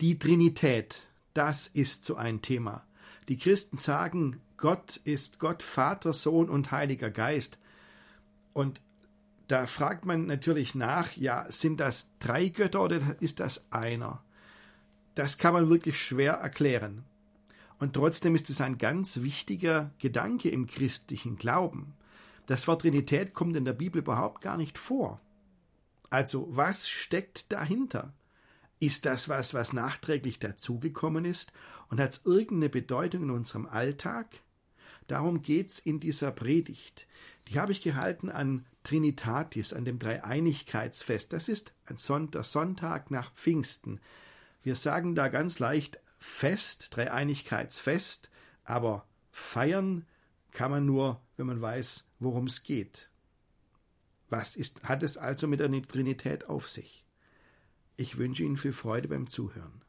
Die Trinität, das ist so ein Thema. Die Christen sagen, Gott ist Gott, Vater, Sohn und Heiliger Geist. Und da fragt man natürlich nach, ja, sind das drei Götter oder ist das einer? Das kann man wirklich schwer erklären. Und trotzdem ist es ein ganz wichtiger Gedanke im christlichen Glauben. Das Wort Trinität kommt in der Bibel überhaupt gar nicht vor. Also was steckt dahinter? Ist das was, was nachträglich dazugekommen ist und hat irgendeine Bedeutung in unserem Alltag? Darum geht's in dieser Predigt. Die habe ich gehalten an Trinitatis, an dem Dreieinigkeitsfest. Das ist ein Sonntag, Sonntag nach Pfingsten. Wir sagen da ganz leicht Fest, Dreieinigkeitsfest, aber feiern kann man nur, wenn man weiß, worum es geht. Was ist, hat es also mit der Trinität auf sich? Ich wünsche Ihnen viel Freude beim Zuhören.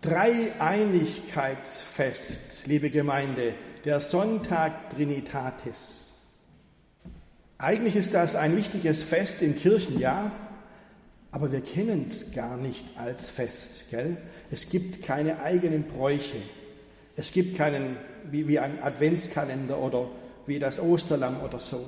Dreieinigkeitsfest, liebe Gemeinde, der Sonntag Trinitatis. Eigentlich ist das ein wichtiges Fest im Kirchenjahr, aber wir kennen es gar nicht als Fest. Gell? Es gibt keine eigenen Bräuche. Es gibt keinen, wie, wie ein Adventskalender oder wie das Osterlamm oder so.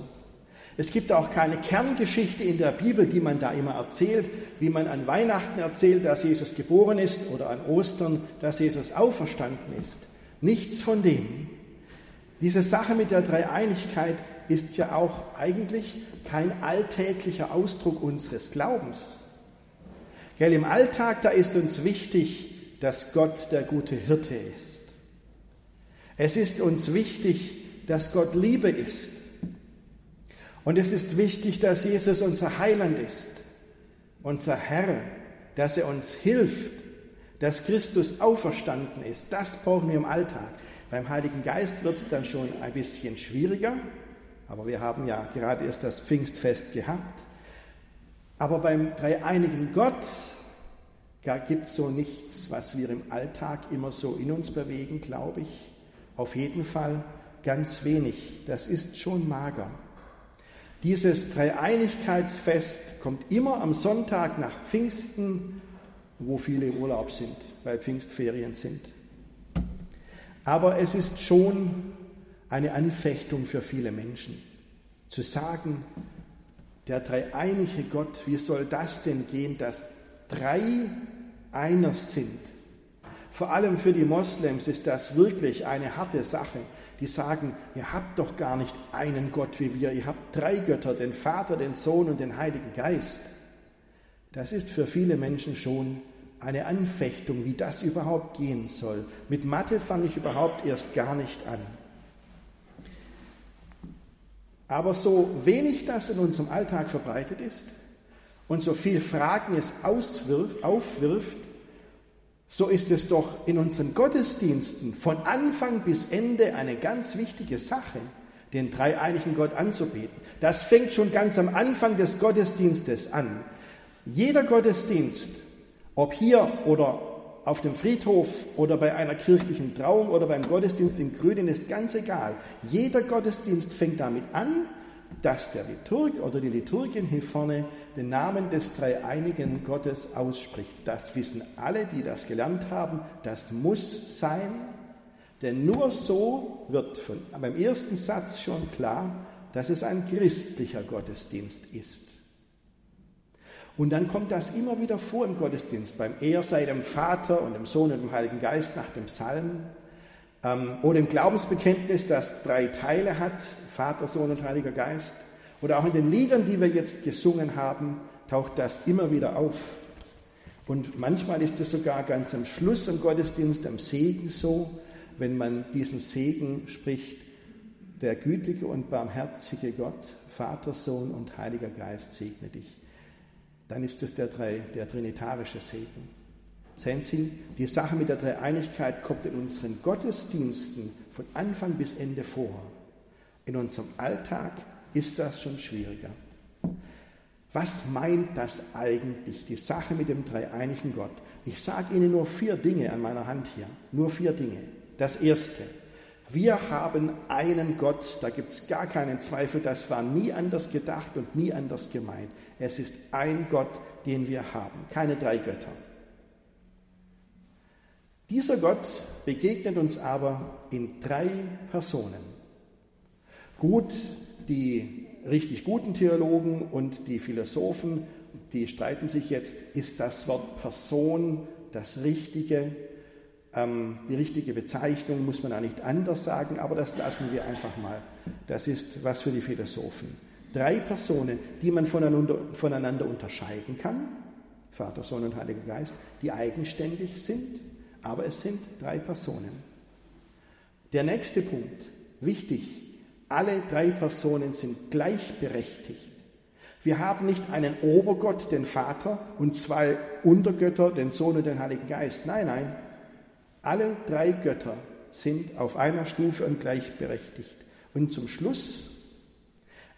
Es gibt auch keine Kerngeschichte in der Bibel, die man da immer erzählt, wie man an Weihnachten erzählt, dass Jesus geboren ist oder an Ostern, dass Jesus auferstanden ist. Nichts von dem. Diese Sache mit der Dreieinigkeit ist ja auch eigentlich kein alltäglicher Ausdruck unseres Glaubens. Gell, Im Alltag, da ist uns wichtig, dass Gott der gute Hirte ist. Es ist uns wichtig, dass Gott Liebe ist. Und es ist wichtig, dass Jesus unser Heiland ist, unser Herr, dass er uns hilft, dass Christus auferstanden ist. Das brauchen wir im Alltag. Beim Heiligen Geist wird es dann schon ein bisschen schwieriger, aber wir haben ja gerade erst das Pfingstfest gehabt. Aber beim dreieinigen Gott gibt es so nichts, was wir im Alltag immer so in uns bewegen, glaube ich. Auf jeden Fall ganz wenig. Das ist schon mager. Dieses Dreieinigkeitsfest kommt immer am Sonntag nach Pfingsten, wo viele Urlaub sind, weil Pfingstferien sind. Aber es ist schon eine Anfechtung für viele Menschen, zu sagen, der dreieinige Gott, wie soll das denn gehen, dass drei einer sind? Vor allem für die Moslems ist das wirklich eine harte Sache. Die sagen, ihr habt doch gar nicht einen Gott wie wir, ihr habt drei Götter, den Vater, den Sohn und den Heiligen Geist. Das ist für viele Menschen schon eine Anfechtung, wie das überhaupt gehen soll. Mit Mathe fange ich überhaupt erst gar nicht an. Aber so wenig das in unserem Alltag verbreitet ist und so viel Fragen es auswirft, aufwirft, so ist es doch in unseren Gottesdiensten von Anfang bis Ende eine ganz wichtige Sache, den dreieinigen Gott anzubeten. Das fängt schon ganz am Anfang des Gottesdienstes an. Jeder Gottesdienst ob hier oder auf dem Friedhof oder bei einer kirchlichen Trauung oder beim Gottesdienst in Grünen ist ganz egal. Jeder Gottesdienst fängt damit an, dass der Liturg oder die Liturgin hier vorne den Namen des dreieinigen Gottes ausspricht. Das wissen alle, die das gelernt haben. Das muss sein, denn nur so wird von, beim ersten Satz schon klar, dass es ein christlicher Gottesdienst ist. Und dann kommt das immer wieder vor im Gottesdienst, beim Er sei dem Vater und dem Sohn und dem Heiligen Geist nach dem Psalm. Ähm, oder im Glaubensbekenntnis, das drei Teile hat, Vater, Sohn und Heiliger Geist. Oder auch in den Liedern, die wir jetzt gesungen haben, taucht das immer wieder auf. Und manchmal ist es sogar ganz am Schluss im Gottesdienst, am Segen so, wenn man diesen Segen spricht, der gütige und barmherzige Gott, Vater, Sohn und Heiliger Geist segne dich dann ist es der, der trinitarische Segen. Sehen Sie, die Sache mit der Dreieinigkeit kommt in unseren Gottesdiensten von Anfang bis Ende vor. In unserem Alltag ist das schon schwieriger. Was meint das eigentlich, die Sache mit dem dreieinigen Gott? Ich sage Ihnen nur vier Dinge an meiner Hand hier, nur vier Dinge. Das erste, Wir haben einen Gott, da gibt es gar keinen Zweifel, das war nie anders gedacht und nie anders gemeint. Es ist ein Gott, den wir haben, keine drei Götter. Dieser Gott begegnet uns aber in drei Personen. Gut, die richtig guten Theologen und die Philosophen, die streiten sich jetzt, ist das Wort Person das Richtige? Ähm, die richtige Bezeichnung muss man da nicht anders sagen, aber das lassen wir einfach mal. Das ist was für die Philosophen. Drei Personen, die man voneinander, voneinander unterscheiden kann, Vater, Sohn und Heiliger Geist, die eigenständig sind, aber es sind drei Personen. Der nächste Punkt, wichtig, alle drei Personen sind gleichberechtigt. Wir haben nicht einen Obergott, den Vater, und zwei Untergötter, den Sohn und den Heiligen Geist. Nein, nein. Alle drei Götter sind auf einer Stufe und gleichberechtigt. Und zum Schluss,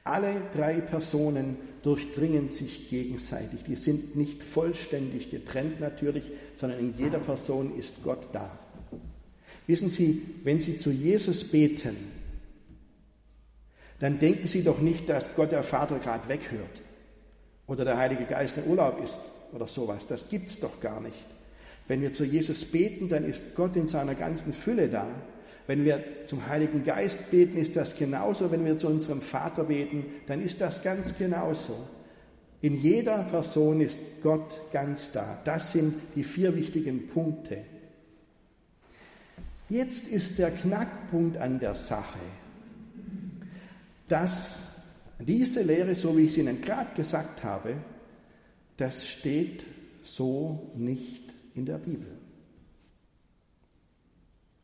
alle drei Personen durchdringen sich gegenseitig. Die sind nicht vollständig getrennt natürlich, sondern in jeder Person ist Gott da. Wissen Sie, wenn Sie zu Jesus beten, dann denken Sie doch nicht, dass Gott der Vater gerade weghört oder der Heilige Geist in Urlaub ist oder sowas. Das gibt's doch gar nicht. Wenn wir zu Jesus beten, dann ist Gott in seiner ganzen Fülle da. Wenn wir zum Heiligen Geist beten, ist das genauso. Wenn wir zu unserem Vater beten, dann ist das ganz genauso. In jeder Person ist Gott ganz da. Das sind die vier wichtigen Punkte. Jetzt ist der Knackpunkt an der Sache dass diese Lehre, so wie ich es Ihnen gerade gesagt habe, das steht so nicht in der Bibel.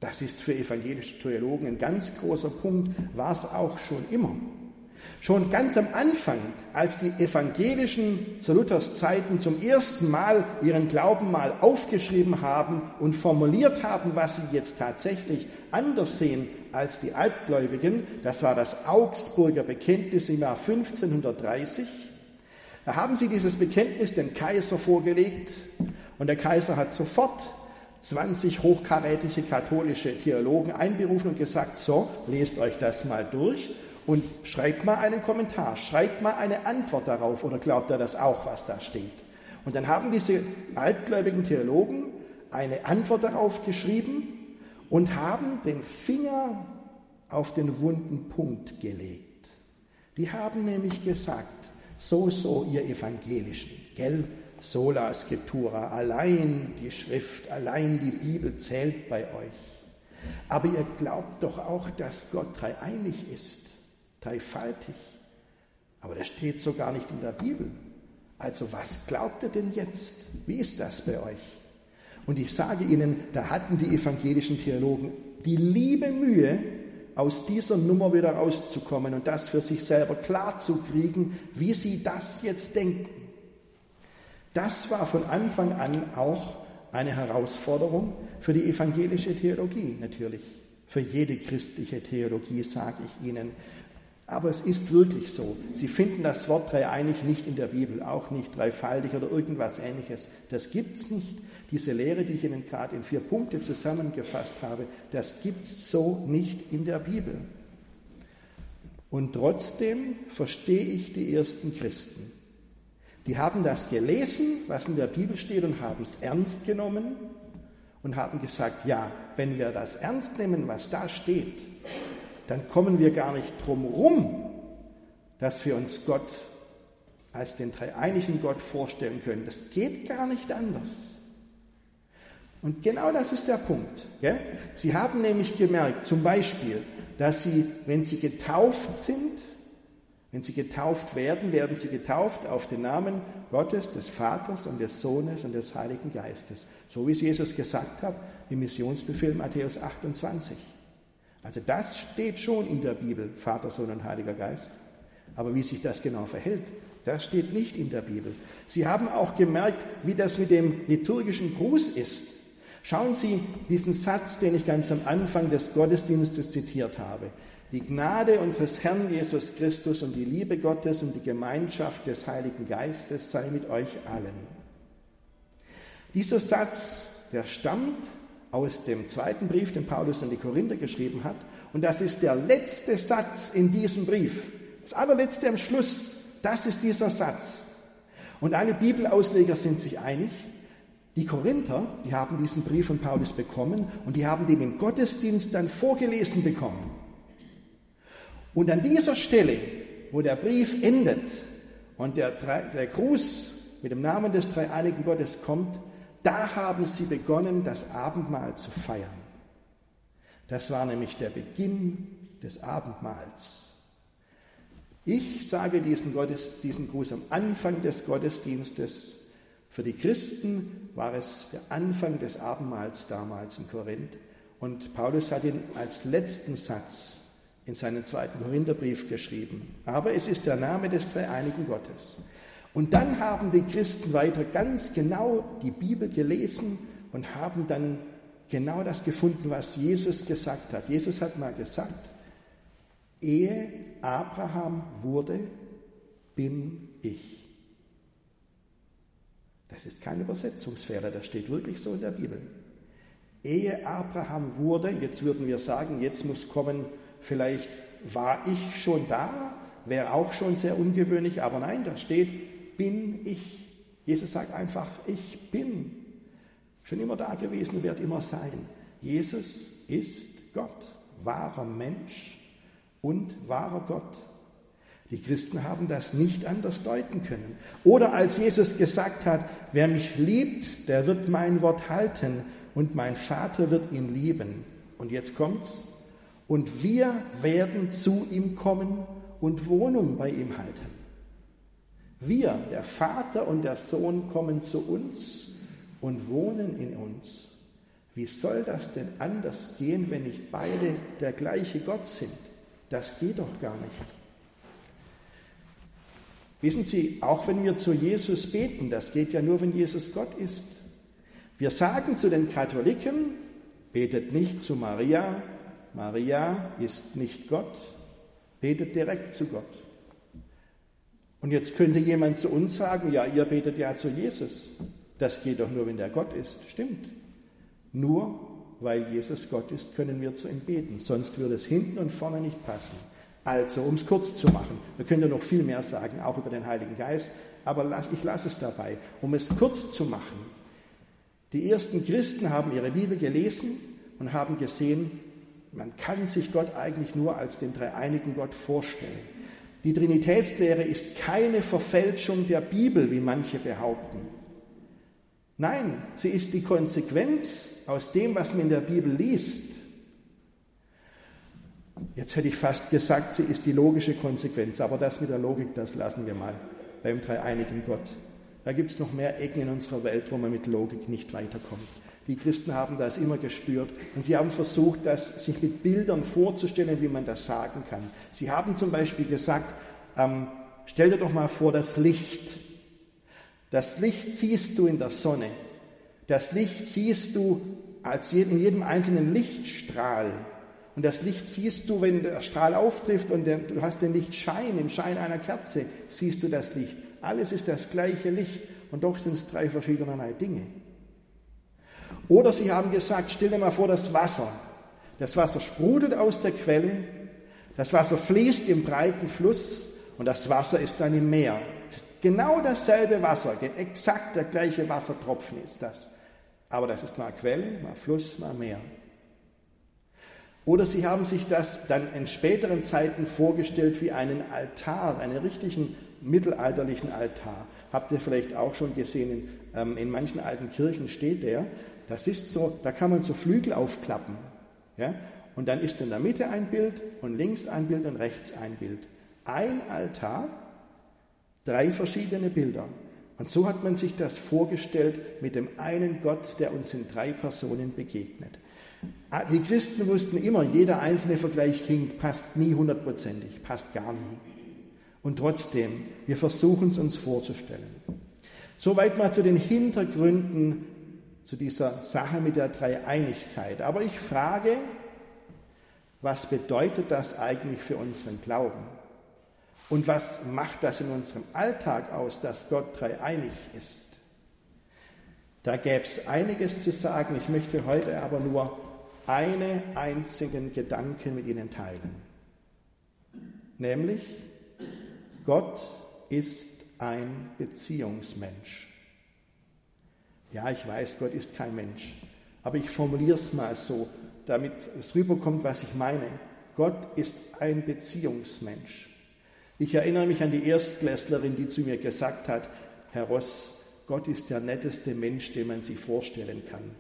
Das ist für evangelische Theologen ein ganz großer Punkt, war es auch schon immer. Schon ganz am Anfang, als die Evangelischen zu Luthers Zeiten zum ersten Mal ihren Glauben mal aufgeschrieben haben und formuliert haben, was sie jetzt tatsächlich anders sehen als die Altgläubigen, das war das Augsburger Bekenntnis im Jahr 1530, da haben sie dieses Bekenntnis dem Kaiser vorgelegt und der Kaiser hat sofort 20 hochkarätige katholische Theologen einberufen und gesagt, so, lest euch das mal durch und schreibt mal einen Kommentar, schreibt mal eine Antwort darauf oder glaubt er das auch, was da steht. Und dann haben diese altgläubigen Theologen eine Antwort darauf geschrieben und haben den Finger auf den wunden Punkt gelegt. Die haben nämlich gesagt, so, so, ihr Evangelischen, gell, sola scriptura, allein die Schrift, allein die Bibel zählt bei euch. Aber ihr glaubt doch auch, dass Gott dreieinig ist dreifaltig. Aber das steht so gar nicht in der Bibel. Also was glaubt ihr denn jetzt? Wie ist das bei euch? Und ich sage Ihnen, da hatten die evangelischen Theologen die liebe Mühe, aus dieser Nummer wieder rauszukommen und das für sich selber klar zu kriegen, wie sie das jetzt denken. Das war von Anfang an auch eine Herausforderung für die evangelische Theologie natürlich. Für jede christliche Theologie sage ich Ihnen, aber es ist wirklich so. Sie finden das Wort dreieinig nicht in der Bibel, auch nicht dreifaltig oder irgendwas ähnliches. Das gibt es nicht. Diese Lehre, die ich Ihnen gerade in vier Punkte zusammengefasst habe, das gibt es so nicht in der Bibel. Und trotzdem verstehe ich die ersten Christen. Die haben das gelesen, was in der Bibel steht, und haben es ernst genommen und haben gesagt, ja, wenn wir das ernst nehmen, was da steht, dann kommen wir gar nicht drum rum, dass wir uns Gott als den dreieinigen Gott vorstellen können. Das geht gar nicht anders. Und genau das ist der Punkt. Gell? Sie haben nämlich gemerkt, zum Beispiel, dass Sie, wenn Sie getauft sind, wenn Sie getauft werden, werden Sie getauft auf den Namen Gottes, des Vaters und des Sohnes und des Heiligen Geistes. So wie es Jesus gesagt hat im Missionsbefehl Matthäus 28. Also das steht schon in der Bibel, Vater, Sohn und Heiliger Geist. Aber wie sich das genau verhält, das steht nicht in der Bibel. Sie haben auch gemerkt, wie das mit dem liturgischen Gruß ist. Schauen Sie diesen Satz, den ich ganz am Anfang des Gottesdienstes zitiert habe. Die Gnade unseres Herrn Jesus Christus und die Liebe Gottes und die Gemeinschaft des Heiligen Geistes sei mit euch allen. Dieser Satz, der stammt aus dem zweiten Brief, den Paulus an die Korinther geschrieben hat. Und das ist der letzte Satz in diesem Brief. Das allerletzte am Schluss, das ist dieser Satz. Und alle Bibelausleger sind sich einig, die Korinther, die haben diesen Brief von Paulus bekommen und die haben den im Gottesdienst dann vorgelesen bekommen. Und an dieser Stelle, wo der Brief endet und der, der Gruß mit dem Namen des dreieinigen Gottes kommt, da haben sie begonnen, das Abendmahl zu feiern. Das war nämlich der Beginn des Abendmahls. Ich sage diesen, Gottes, diesen Gruß am Anfang des Gottesdienstes für die Christen war es der Anfang des Abendmahls damals in Korinth und Paulus hat ihn als letzten Satz in seinen zweiten Korintherbrief geschrieben. Aber es ist der Name des dreieinigen Gottes. Und dann haben die Christen weiter ganz genau die Bibel gelesen und haben dann genau das gefunden, was Jesus gesagt hat. Jesus hat mal gesagt, ehe Abraham wurde, bin ich. Das ist kein Übersetzungsfehler, das steht wirklich so in der Bibel. Ehe Abraham wurde, jetzt würden wir sagen, jetzt muss kommen, vielleicht war ich schon da, wäre auch schon sehr ungewöhnlich, aber nein, da steht, bin ich. Jesus sagt einfach, ich bin. Schon immer da gewesen, wird immer sein. Jesus ist Gott, wahrer Mensch und wahrer Gott. Die Christen haben das nicht anders deuten können. Oder als Jesus gesagt hat, wer mich liebt, der wird mein Wort halten und mein Vater wird ihn lieben. Und jetzt kommt's. Und wir werden zu ihm kommen und Wohnung bei ihm halten. Wir, der Vater und der Sohn, kommen zu uns und wohnen in uns. Wie soll das denn anders gehen, wenn nicht beide der gleiche Gott sind? Das geht doch gar nicht. Wissen Sie, auch wenn wir zu Jesus beten, das geht ja nur, wenn Jesus Gott ist. Wir sagen zu den Katholiken, betet nicht zu Maria, Maria ist nicht Gott, betet direkt zu Gott. Und jetzt könnte jemand zu uns sagen, ja, ihr betet ja zu Jesus. Das geht doch nur, wenn der Gott ist. Stimmt. Nur weil Jesus Gott ist, können wir zu ihm beten. Sonst würde es hinten und vorne nicht passen. Also, um es kurz zu machen, wir können ja noch viel mehr sagen, auch über den Heiligen Geist, aber ich lasse es dabei. Um es kurz zu machen, die ersten Christen haben ihre Bibel gelesen und haben gesehen, man kann sich Gott eigentlich nur als den dreieinigen Gott vorstellen. Die Trinitätslehre ist keine Verfälschung der Bibel, wie manche behaupten. Nein, sie ist die Konsequenz aus dem, was man in der Bibel liest. Jetzt hätte ich fast gesagt, sie ist die logische Konsequenz, aber das mit der Logik, das lassen wir mal beim dreieinigen Gott. Da gibt es noch mehr Ecken in unserer Welt, wo man mit Logik nicht weiterkommt. Die Christen haben das immer gespürt und sie haben versucht, das sich mit Bildern vorzustellen, wie man das sagen kann. Sie haben zum Beispiel gesagt, ähm, stell dir doch mal vor das Licht. Das Licht siehst du in der Sonne. Das Licht siehst du als in jedem einzelnen Lichtstrahl. Und das Licht siehst du, wenn der Strahl auftrifft und der, du hast den Lichtschein, im Schein einer Kerze, siehst du das Licht. Alles ist das gleiche Licht und doch sind es drei verschiedene Dinge. Oder sie haben gesagt, stell dir mal vor das Wasser. Das Wasser sprudelt aus der Quelle, das Wasser fließt im breiten Fluss und das Wasser ist dann im Meer. Genau dasselbe Wasser, exakt der gleiche Wassertropfen ist das. Aber das ist mal Quelle, mal Fluss, mal Meer. Oder sie haben sich das dann in späteren Zeiten vorgestellt wie einen Altar, einen richtigen mittelalterlichen Altar. Habt ihr vielleicht auch schon gesehen, in, ähm, in manchen alten Kirchen steht der. Das ist so, da kann man so Flügel aufklappen. Ja? Und dann ist in der Mitte ein Bild und links ein Bild und rechts ein Bild. Ein Altar, drei verschiedene Bilder. Und so hat man sich das vorgestellt mit dem einen Gott, der uns in drei Personen begegnet. Ah, die Christen wussten immer, jeder einzelne Vergleich hinkt, passt nie hundertprozentig, passt gar nie. Und trotzdem, wir versuchen es uns vorzustellen. Soweit mal zu den Hintergründen zu dieser Sache mit der Dreieinigkeit. Aber ich frage, was bedeutet das eigentlich für unseren Glauben? Und was macht das in unserem Alltag aus, dass Gott dreieinig ist? Da gäbe es einiges zu sagen. Ich möchte heute aber nur einen einzigen Gedanken mit Ihnen teilen. Nämlich, Gott ist ein Beziehungsmensch. Ja, ich weiß, Gott ist kein Mensch, aber ich formuliere es mal so, damit es rüberkommt, was ich meine. Gott ist ein Beziehungsmensch. Ich erinnere mich an die Erstklässlerin, die zu mir gesagt hat, Herr Ross, Gott ist der netteste Mensch, den man sich vorstellen kann.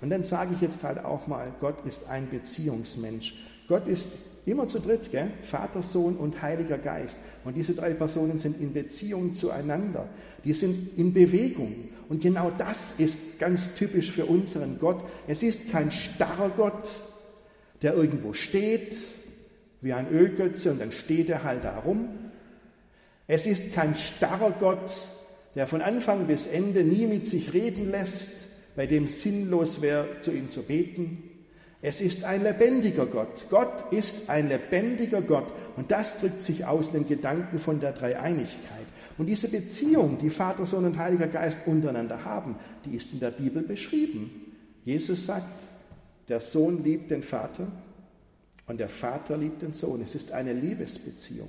Und dann sage ich jetzt halt auch mal, Gott ist ein Beziehungsmensch. Gott ist immer zu dritt, gell? Vater, Sohn und Heiliger Geist. Und diese drei Personen sind in Beziehung zueinander. Die sind in Bewegung. Und genau das ist ganz typisch für unseren Gott. Es ist kein starrer Gott, der irgendwo steht, wie ein Ölgötze, und dann steht er halt da rum. Es ist kein starrer Gott, der von Anfang bis Ende nie mit sich reden lässt, bei dem sinnlos wäre, zu ihm zu beten. Es ist ein lebendiger Gott. Gott ist ein lebendiger Gott. Und das drückt sich aus in den Gedanken von der Dreieinigkeit. Und diese Beziehung, die Vater, Sohn und Heiliger Geist untereinander haben, die ist in der Bibel beschrieben. Jesus sagt, der Sohn liebt den Vater und der Vater liebt den Sohn. Es ist eine Liebesbeziehung.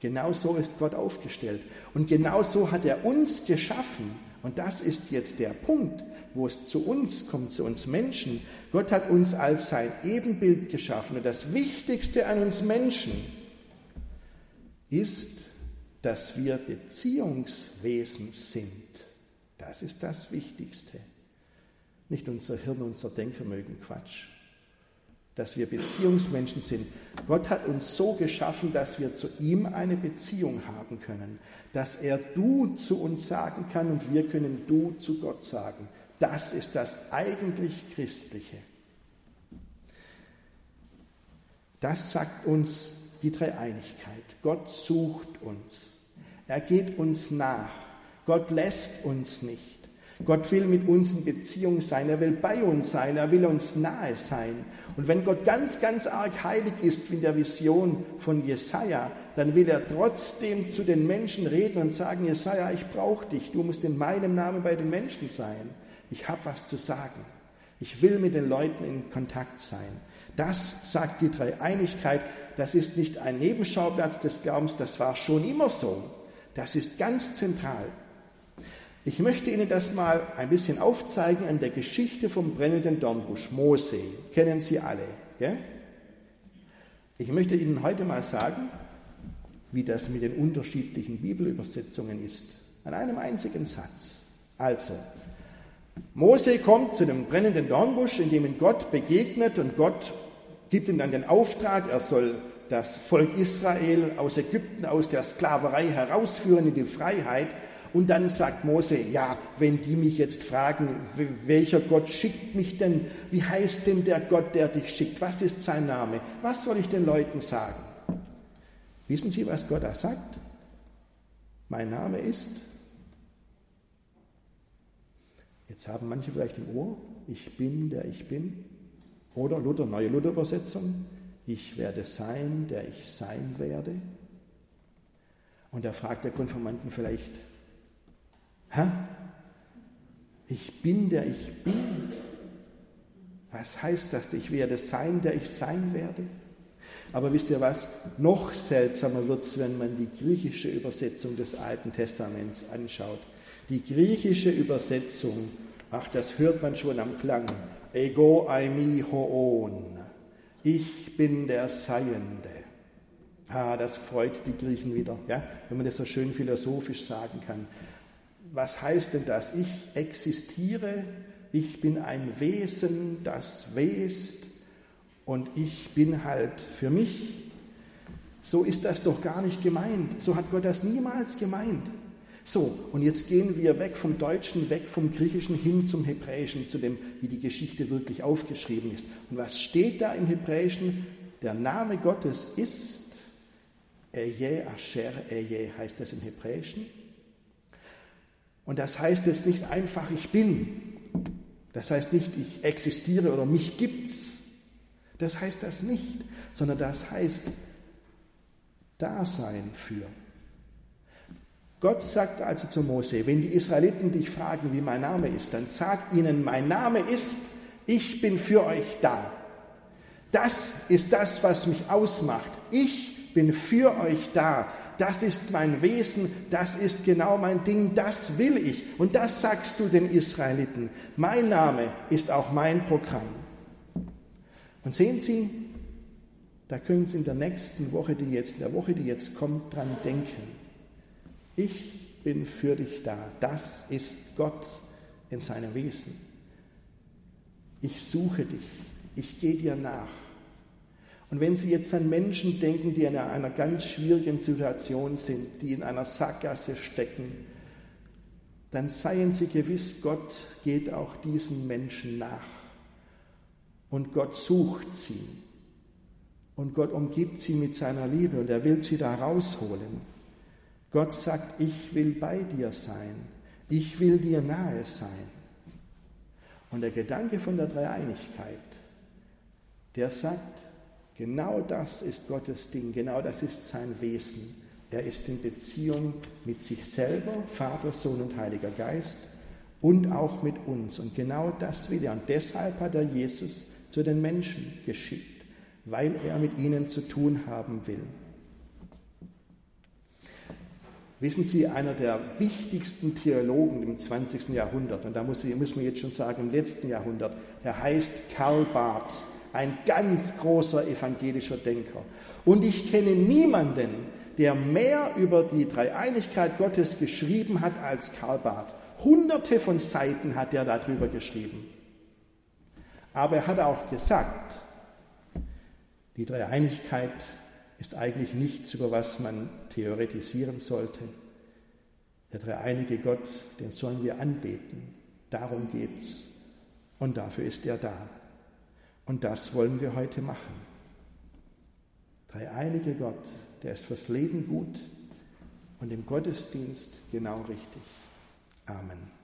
Genau so ist Gott aufgestellt. Und genau so hat er uns geschaffen. Und das ist jetzt der Punkt, wo es zu uns kommt, zu uns Menschen. Gott hat uns als sein Ebenbild geschaffen. Und das Wichtigste an uns Menschen ist, dass wir Beziehungswesen sind. Das ist das Wichtigste. Nicht unser Hirn, unser Denkvermögen, Quatsch dass wir Beziehungsmenschen sind. Gott hat uns so geschaffen, dass wir zu ihm eine Beziehung haben können, dass er du zu uns sagen kann und wir können du zu Gott sagen. Das ist das eigentlich Christliche. Das sagt uns die Dreieinigkeit. Gott sucht uns. Er geht uns nach. Gott lässt uns nicht. Gott will mit uns in Beziehung sein, er will bei uns sein, er will uns nahe sein. Und wenn Gott ganz, ganz arg heilig ist, wie in der Vision von Jesaja, dann will er trotzdem zu den Menschen reden und sagen: Jesaja, ich brauche dich, du musst in meinem Namen bei den Menschen sein. Ich habe was zu sagen. Ich will mit den Leuten in Kontakt sein. Das sagt die Dreieinigkeit. Das ist nicht ein Nebenschauplatz des Glaubens, das war schon immer so. Das ist ganz zentral. Ich möchte Ihnen das mal ein bisschen aufzeigen an der Geschichte vom brennenden Dornbusch. Mose, kennen Sie alle. Ja? Ich möchte Ihnen heute mal sagen, wie das mit den unterschiedlichen Bibelübersetzungen ist. An einem einzigen Satz. Also, Mose kommt zu dem brennenden Dornbusch, in dem ihm Gott begegnet und Gott gibt ihm dann den Auftrag, er soll das Volk Israel aus Ägypten, aus der Sklaverei herausführen in die Freiheit. Und dann sagt Mose, ja, wenn die mich jetzt fragen, welcher Gott schickt mich denn? Wie heißt denn der Gott, der dich schickt? Was ist sein Name? Was soll ich den Leuten sagen? Wissen Sie, was Gott da sagt? Mein Name ist. Jetzt haben manche vielleicht im Ohr, ich bin, der ich bin. Oder Luther, neue Luther-Übersetzung, ich werde sein, der ich sein werde. Und da fragt der Konformanten vielleicht, Hä? Ich bin, der ich bin. Was heißt das? Ich werde sein, der ich sein werde? Aber wisst ihr was? Noch seltsamer wird es, wenn man die griechische Übersetzung des Alten Testaments anschaut. Die griechische Übersetzung, ach, das hört man schon am Klang. Ego aimi hoon. Ich bin der Seiende. Ah, das freut die Griechen wieder, ja? wenn man das so schön philosophisch sagen kann was heißt denn das? Ich existiere, ich bin ein Wesen, das west und ich bin halt für mich. So ist das doch gar nicht gemeint. So hat Gott das niemals gemeint. So, und jetzt gehen wir weg vom Deutschen, weg vom Griechischen hin zum Hebräischen, zu dem, wie die Geschichte wirklich aufgeschrieben ist. Und was steht da im Hebräischen? Der Name Gottes ist Eje Asher Eje, heißt das im Hebräischen. Und das heißt jetzt nicht einfach, ich bin. Das heißt nicht, ich existiere oder mich gibt's. Das heißt das nicht, sondern das heißt Dasein für. Gott sagt also zu Mose, wenn die Israeliten dich fragen, wie mein Name ist, dann sag ihnen, mein Name ist, ich bin für euch da. Das ist das, was mich ausmacht. Ich bin für euch da. Das ist mein Wesen, das ist genau mein Ding, das will ich. Und das sagst du den Israeliten. Mein Name ist auch mein Programm. Und sehen Sie, da können Sie in der nächsten Woche, die jetzt, in der Woche, die jetzt kommt, dran denken. Ich bin für dich da. Das ist Gott in seinem Wesen. Ich suche dich. Ich gehe dir nach. Und wenn Sie jetzt an Menschen denken, die in einer ganz schwierigen Situation sind, die in einer Sackgasse stecken, dann seien Sie gewiss, Gott geht auch diesen Menschen nach. Und Gott sucht sie. Und Gott umgibt sie mit seiner Liebe und er will sie da rausholen. Gott sagt, ich will bei dir sein. Ich will dir nahe sein. Und der Gedanke von der Dreieinigkeit, der sagt, Genau das ist Gottes Ding, genau das ist sein Wesen. Er ist in Beziehung mit sich selber, Vater, Sohn und Heiliger Geist und auch mit uns. Und genau das will er. Und deshalb hat er Jesus zu den Menschen geschickt, weil er mit ihnen zu tun haben will. Wissen Sie, einer der wichtigsten Theologen im 20. Jahrhundert, und da muss, muss man jetzt schon sagen, im letzten Jahrhundert, der heißt Karl Barth ein ganz großer evangelischer Denker. Und ich kenne niemanden, der mehr über die Dreieinigkeit Gottes geschrieben hat als Karl Barth. Hunderte von Seiten hat er darüber geschrieben. Aber er hat auch gesagt, die Dreieinigkeit ist eigentlich nichts, über was man theoretisieren sollte. Der dreieinige Gott, den sollen wir anbeten. Darum geht's. Und dafür ist er da. Und das wollen wir heute machen. Dreieinige Gott, der ist fürs Leben gut und im Gottesdienst genau richtig. Amen.